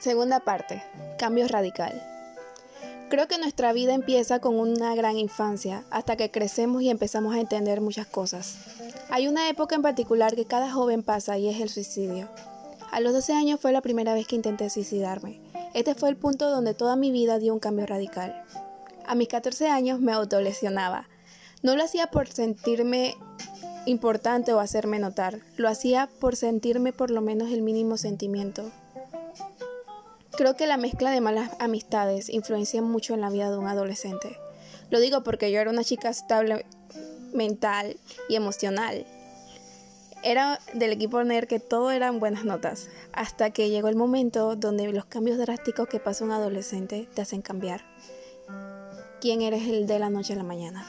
Segunda parte, cambio radical. Creo que nuestra vida empieza con una gran infancia, hasta que crecemos y empezamos a entender muchas cosas. Hay una época en particular que cada joven pasa y es el suicidio. A los 12 años fue la primera vez que intenté suicidarme. Este fue el punto donde toda mi vida dio un cambio radical. A mis 14 años me autolesionaba. No lo hacía por sentirme importante o hacerme notar, lo hacía por sentirme por lo menos el mínimo sentimiento, Creo que la mezcla de malas amistades influencia mucho en la vida de un adolescente. Lo digo porque yo era una chica estable mental y emocional. Era del equipo NER que todo eran buenas notas, hasta que llegó el momento donde los cambios drásticos que pasa un adolescente te hacen cambiar. ¿Quién eres el de la noche a la mañana?